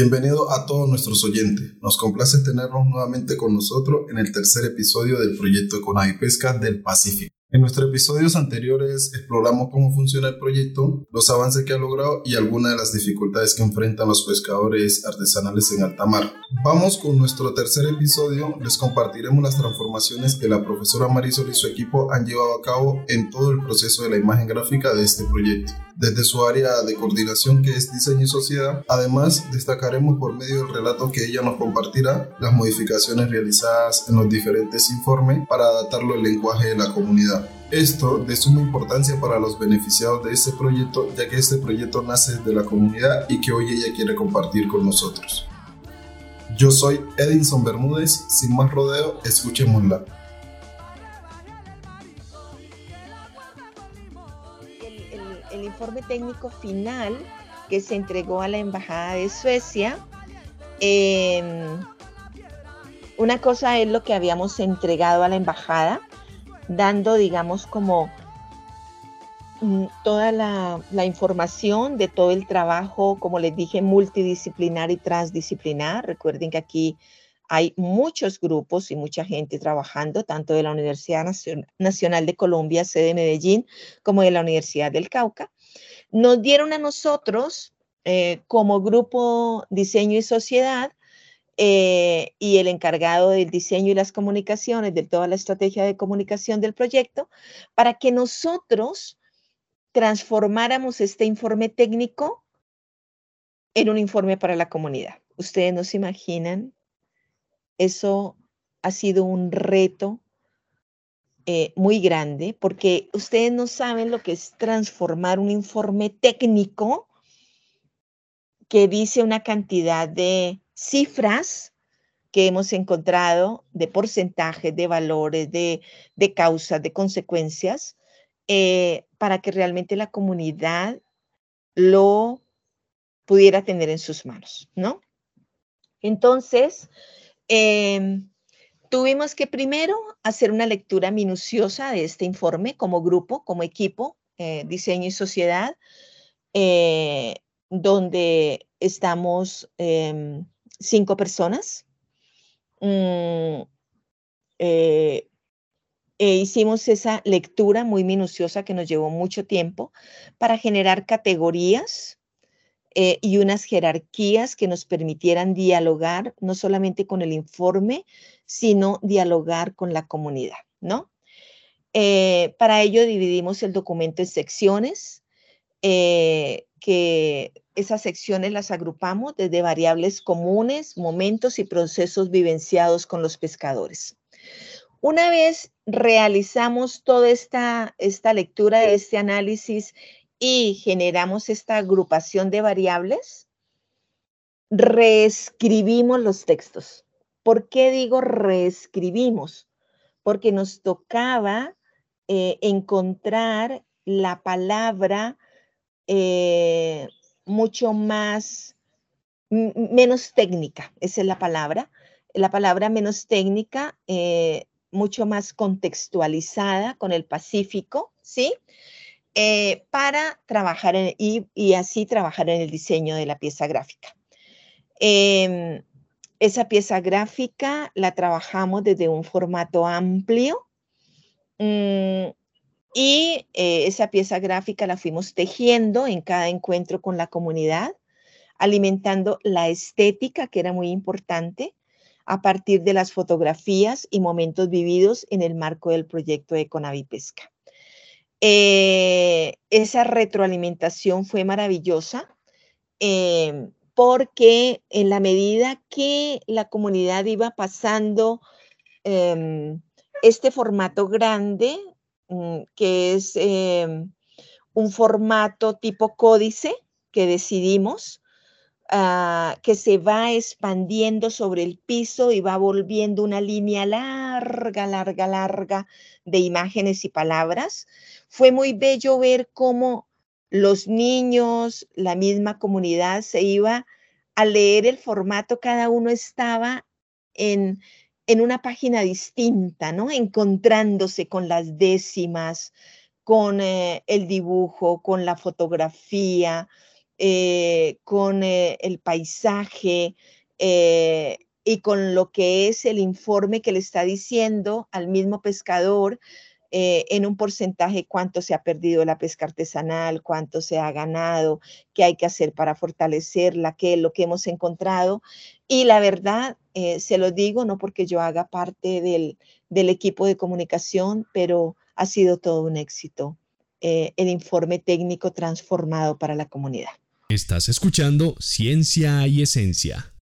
Bienvenido a todos nuestros oyentes. Nos complace tenerlos nuevamente con nosotros en el tercer episodio del proyecto Conavi Pesca del Pacífico. En nuestros episodios anteriores exploramos cómo funciona el proyecto, los avances que ha logrado y algunas de las dificultades que enfrentan los pescadores artesanales en alta mar. Vamos con nuestro tercer episodio, les compartiremos las transformaciones que la profesora Marisol y su equipo han llevado a cabo en todo el proceso de la imagen gráfica de este proyecto desde su área de coordinación que es diseño y sociedad. Además, destacaremos por medio del relato que ella nos compartirá las modificaciones realizadas en los diferentes informes para adaptarlo al lenguaje de la comunidad. Esto de suma importancia para los beneficiados de este proyecto, ya que este proyecto nace de la comunidad y que hoy ella quiere compartir con nosotros. Yo soy Edinson Bermúdez, sin más rodeo, escuchémosla. el informe técnico final que se entregó a la Embajada de Suecia. Em, una cosa es lo que habíamos entregado a la Embajada, dando, digamos, como mm, toda la, información de todo el trabajo, como les dije, multidisciplinar y transdisciplinar. Recuerden que aquí hay muchos grupos y mucha gente trabajando, tanto de la Universidad Nacional de Colombia, sede de Medellín, como de la Universidad del Cauca. Nos dieron a nosotros, eh, como grupo Diseño y Sociedad, eh, y el encargado del diseño y las comunicaciones, de toda la estrategia de comunicación del proyecto, para que nosotros transformáramos este informe técnico en un informe para la comunidad. Ustedes no se imaginan eso ha sido un reto eh, muy grande porque ustedes no saben lo que es transformar un informe técnico que dice una cantidad de cifras que hemos encontrado de porcentajes, de valores, de, causas, de consecuencias, eh, para que realmente la comunidad lo pudiera tener en sus manos, ¿no? Entonces, Em, tuvimos que primero hacer una lectura minuciosa de este informe como grupo, como equipo, eh, diseño y sociedad, eh, donde estamos em, cinco personas. Mm, eh, e hicimos esa lectura muy minuciosa que nos llevó mucho tiempo para generar categorías eh, y unas jerarquías que nos permitieran dialogar no solamente con el informe, sino dialogar con la comunidad, ¿no? Eh, para ello dividimos el documento en secciones, que esas secciones las agrupamos desde variables comunes, momentos y procesos vivenciados con los pescadores. Una vez realizamos toda esta, esta lectura, este análisis y generamos esta agrupación de variables, reescribimos los textos. ¿Por qué digo reescribimos? Porque nos tocaba eh, encontrar la palabra eh, mucho más, menos técnica, esa es la palabra, la palabra menos técnica, eh, mucho más contextualizada con el Pacífico, ¿sí? Eh, para trabajar y, así trabajar en el diseño de la pieza gráfica. Em, esa pieza gráfica la trabajamos desde un formato amplio mm, y eh, esa pieza gráfica la fuimos tejiendo en cada encuentro con la comunidad, alimentando la estética, que era muy importante, a partir de las fotografías y momentos vividos en el marco del proyecto de Conavipesca. Eh, esa retroalimentación fue maravillosa em, porque en la medida que la comunidad iba pasando em, este formato grande, que es em, un formato tipo códice que decidimos, ah, que se va expandiendo sobre el piso y va volviendo una línea larga, larga, larga de imágenes y palabras. Fue muy bello ver cómo los niños, la misma comunidad se iba a leer el formato, cada uno estaba en, en una página distinta, ¿no? Encontrándose con las décimas, con eh, el dibujo, con la fotografía, eh, con eh, el paisaje y con lo que es el informe que le está diciendo al mismo pescador en un porcentaje cuánto se ha perdido la pesca artesanal, cuánto se ha ganado, qué hay que hacer para fortalecerla, qué es lo que hemos encontrado. Y la verdad, se lo digo, no porque yo haga parte del, del equipo de comunicación, pero ha sido todo un éxito. Eh, el informe técnico transformado para la comunidad. Estás escuchando Ciencia y Esencia.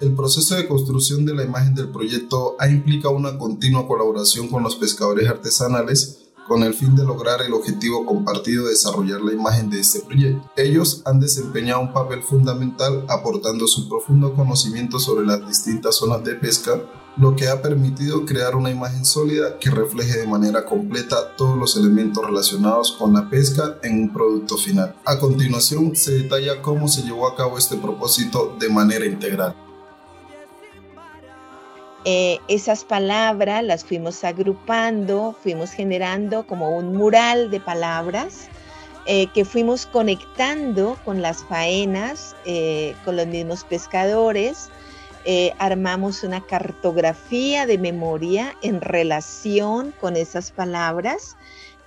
El proceso de construcción de la imagen del proyecto ha implicado una continua colaboración con los pescadores artesanales con el fin de lograr el objetivo compartido de desarrollar la imagen de este proyecto. Ellos han desempeñado un papel fundamental aportando su profundo conocimiento sobre las distintas zonas de pesca, lo que ha permitido crear una imagen sólida que refleje de manera completa todos los elementos relacionados con la pesca en un producto final. A continuación se detalla cómo se llevó a cabo este propósito de manera integral. Eh, esas palabras las fuimos agrupando, fuimos generando como un mural de palabras eh, que fuimos conectando con las faenas, eh, con los mismos pescadores. armamos una cartografía de memoria en relación con esas palabras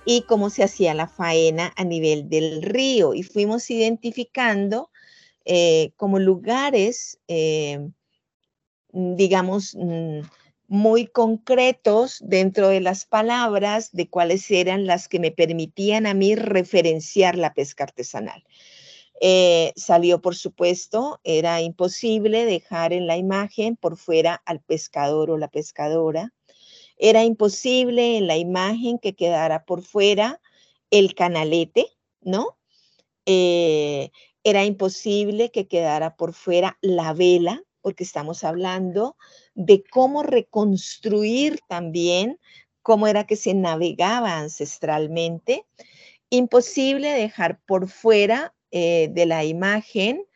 y cómo se hacía la faena a nivel del río. Y fuimos identificando como lugares digamos, mm, muy concretos dentro de las palabras de cuáles eran las que me permitían a mí referenciar la pesca artesanal. Eh, salió, por supuesto, era imposible dejar en la imagen por fuera al pescador o la pescadora. Era imposible en la imagen que quedara por fuera el canalete, ¿no? Eh, era imposible que quedara por fuera la vela, porque estamos hablando de cómo reconstruir también cómo era que se navegaba ancestralmente. Imposible dejar por fuera eh, de la imagen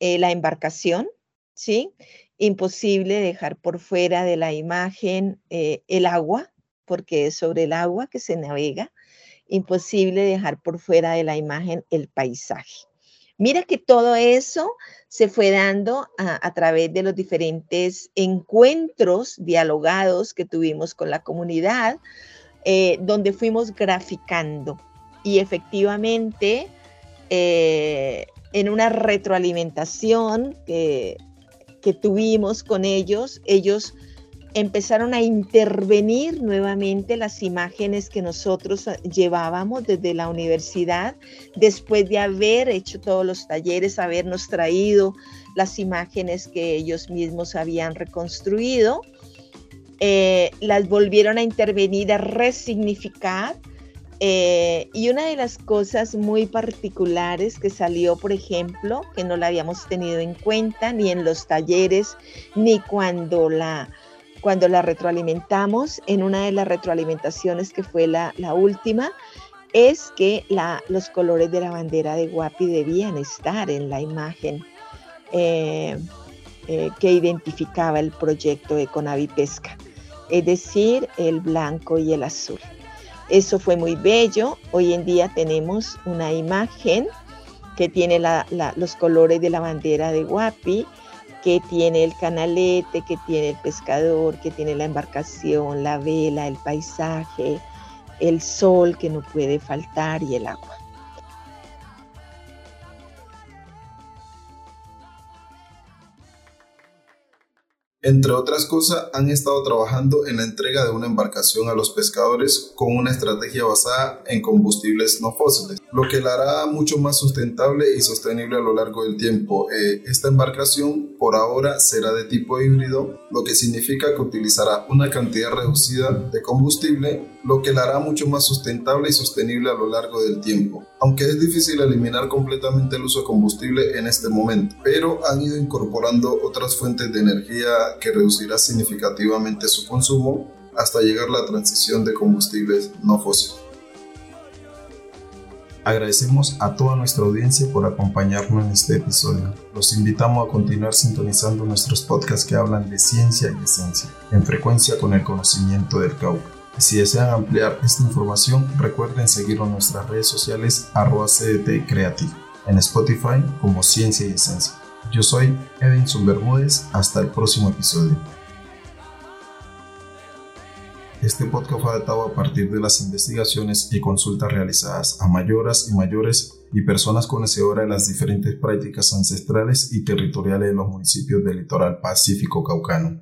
eh, la embarcación, ¿sí? Imposible dejar por fuera de la imagen eh, el agua, porque es sobre el agua que se navega. Imposible dejar por fuera de la imagen el paisaje. Mira que todo eso se fue dando a, través de los diferentes encuentros dialogados que tuvimos con la comunidad, eh, donde fuimos graficando. Y efectivamente, eh, en una retroalimentación que, que tuvimos con ellos, ellos empezaron a intervenir nuevamente las imágenes que nosotros eh, llevábamos desde la universidad, después de haber hecho todos los talleres, habernos traído las imágenes que ellos mismos habían reconstruido, eh, las volvieron a intervenir, a resignificar. Eh, y una de las cosas muy particulares que salió, por ejemplo, que no la habíamos tenido en cuenta ni en los talleres, ni cuando la cuando la retroalimentamos, en una de las retroalimentaciones que fue la, última, es que los colores de la bandera de Guapi debían estar en la imagen eh, eh, que identificaba el proyecto de Conavi Pesca, es decir, el blanco y el azul. Eso fue muy bello. Hoy en día tenemos una imagen que tiene los colores de la bandera de Guapi que tiene el canalete, que tiene el pescador, que tiene la embarcación, la vela, el paisaje, el sol que no puede faltar y el agua. Entre otras cosas, han estado trabajando en la entrega de una embarcación a los pescadores con una estrategia basada en combustibles no fósiles, lo que la hará mucho más sustentable y sostenible a lo largo del tiempo. Eh, esta embarcación por ahora será de tipo híbrido, lo que significa que utilizará una cantidad reducida de combustible, lo que la hará mucho más sustentable y sostenible a lo largo del tiempo. Aunque es difícil eliminar completamente el uso de combustible en este momento, pero han ido incorporando otras fuentes de energía que reducirá significativamente su consumo hasta llegar a la transición de combustibles no fósiles. Agradecemos a toda nuestra audiencia por acompañarnos en este episodio. Los invitamos a continuar sintonizando nuestros podcasts que hablan de ciencia y esencia, en frecuencia con el conocimiento del Cauca. Si desean ampliar esta información, recuerden seguirnos en nuestras redes sociales arroba CDT en Spotify como Ciencia y Esencia. Yo soy Edinson Bermúdez, hasta el próximo episodio. Este podcast fue adaptado a partir de las investigaciones y consultas realizadas a mayoras y mayores y personas conocedoras de las diferentes prácticas ancestrales y territoriales de los municipios del litoral pacífico caucano.